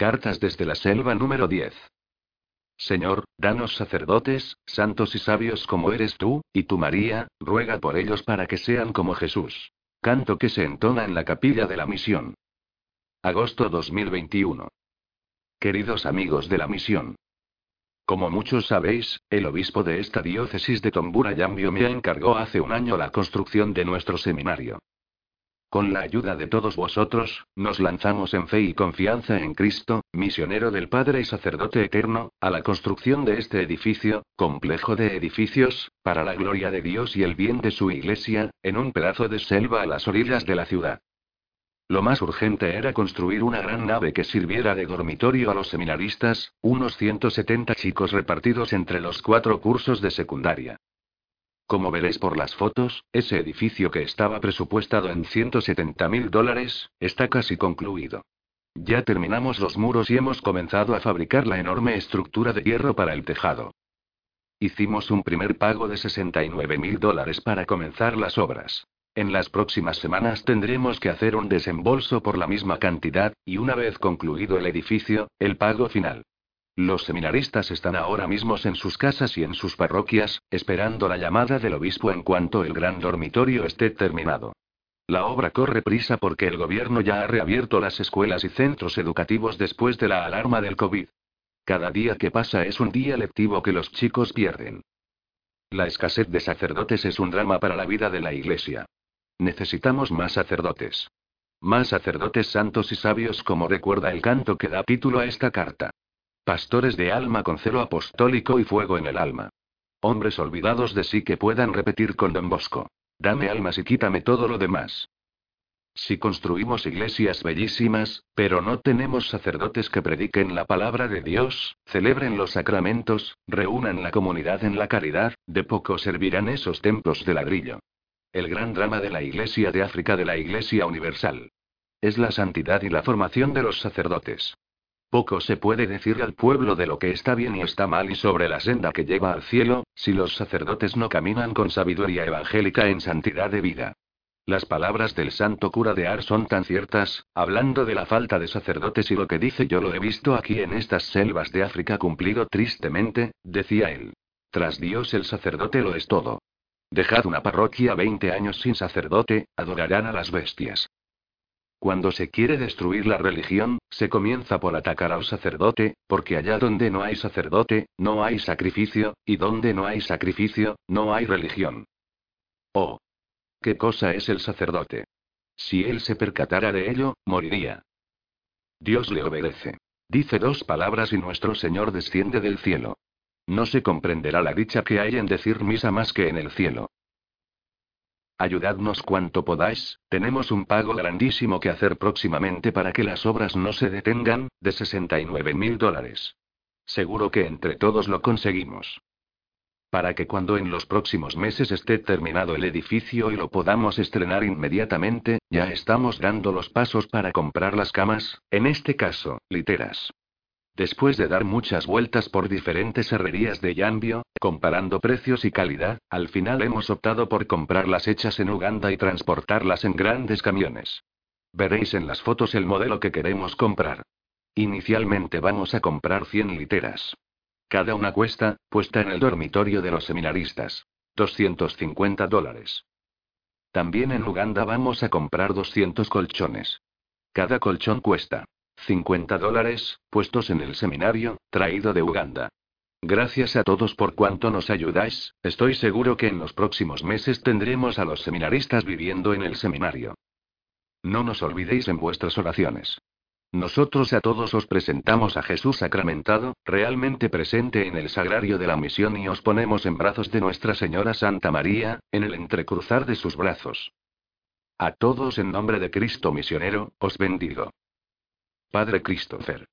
Cartas desde la selva número 10. Señor, danos sacerdotes, santos y sabios como eres tú, y tú María, ruega por ellos para que sean como Jesús. Canto que se entona en la capilla de la misión. Agosto 2021. Queridos amigos de la misión. Como muchos sabéis, el obispo de esta diócesis de Tombura Yambio me encargó hace un año la construcción de nuestro seminario. Con la ayuda de todos vosotros, nos lanzamos en fe y confianza en Cristo, misionero del Padre y sacerdote eterno, a la construcción de este edificio, complejo de edificios, para la gloria de Dios y el bien de su iglesia, en un pedazo de selva a las orillas de la ciudad. Lo más urgente era construir una gran nave que sirviera de dormitorio a los seminaristas, unos 170 chicos repartidos entre los cuatro cursos de secundaria. Como veréis por las fotos, ese edificio que estaba presupuestado en 170 mil dólares, está casi concluido. Ya terminamos los muros y hemos comenzado a fabricar la enorme estructura de hierro para el tejado. Hicimos un primer pago de 69 mil dólares para comenzar las obras. En las próximas semanas tendremos que hacer un desembolso por la misma cantidad, y una vez concluido el edificio, el pago final. Los seminaristas están ahora mismos en sus casas y en sus parroquias, esperando la llamada del obispo en cuanto el gran dormitorio esté terminado. La obra corre prisa porque el gobierno ya ha reabierto las escuelas y centros educativos después de la alarma del COVID. Cada día que pasa es un día lectivo que los chicos pierden. La escasez de sacerdotes es un drama para la vida de la Iglesia. Necesitamos más sacerdotes. Más sacerdotes santos y sabios como recuerda el canto que da título a esta carta. Pastores de alma con celo apostólico y fuego en el alma. Hombres olvidados de sí que puedan repetir con Don Bosco. Dame almas y quítame todo lo demás. Si construimos iglesias bellísimas, pero no tenemos sacerdotes que prediquen la palabra de Dios, celebren los sacramentos, reúnan la comunidad en la caridad, de poco servirán esos templos de ladrillo. El gran drama de la Iglesia de África de la Iglesia Universal. Es la santidad y la formación de los sacerdotes. Poco se puede decir al pueblo de lo que está bien y está mal y sobre la senda que lleva al cielo, si los sacerdotes no caminan con sabiduría evangélica en santidad de vida. Las palabras del santo cura de Ar son tan ciertas, hablando de la falta de sacerdotes y lo que dice yo lo he visto aquí en estas selvas de África cumplido tristemente, decía él. Tras Dios el sacerdote lo es todo. Dejad una parroquia 20 años sin sacerdote, adorarán a las bestias. Cuando se quiere destruir la religión, se comienza por atacar al sacerdote, porque allá donde no hay sacerdote, no hay sacrificio, y donde no hay sacrificio, no hay religión. Oh. ¿Qué cosa es el sacerdote? Si él se percatara de ello, moriría. Dios le obedece. Dice dos palabras y nuestro Señor desciende del cielo. No se comprenderá la dicha que hay en decir misa más que en el cielo. Ayudadnos cuanto podáis, tenemos un pago grandísimo que hacer próximamente para que las obras no se detengan, de 69 mil dólares. Seguro que entre todos lo conseguimos. Para que cuando en los próximos meses esté terminado el edificio y lo podamos estrenar inmediatamente, ya estamos dando los pasos para comprar las camas, en este caso, literas. Después de dar muchas vueltas por diferentes herrerías de Yambio, comparando precios y calidad, al final hemos optado por comprarlas hechas en Uganda y transportarlas en grandes camiones. Veréis en las fotos el modelo que queremos comprar. Inicialmente vamos a comprar 100 literas. Cada una cuesta, puesta en el dormitorio de los seminaristas. 250 dólares. También en Uganda vamos a comprar 200 colchones. Cada colchón cuesta 50 dólares, puestos en el seminario, traído de Uganda. Gracias a todos por cuanto nos ayudáis, estoy seguro que en los próximos meses tendremos a los seminaristas viviendo en el seminario. No nos olvidéis en vuestras oraciones. Nosotros a todos os presentamos a Jesús sacramentado, realmente presente en el sagrario de la misión y os ponemos en brazos de Nuestra Señora Santa María, en el entrecruzar de sus brazos. A todos en nombre de Cristo misionero, os bendigo. Padre Christopher.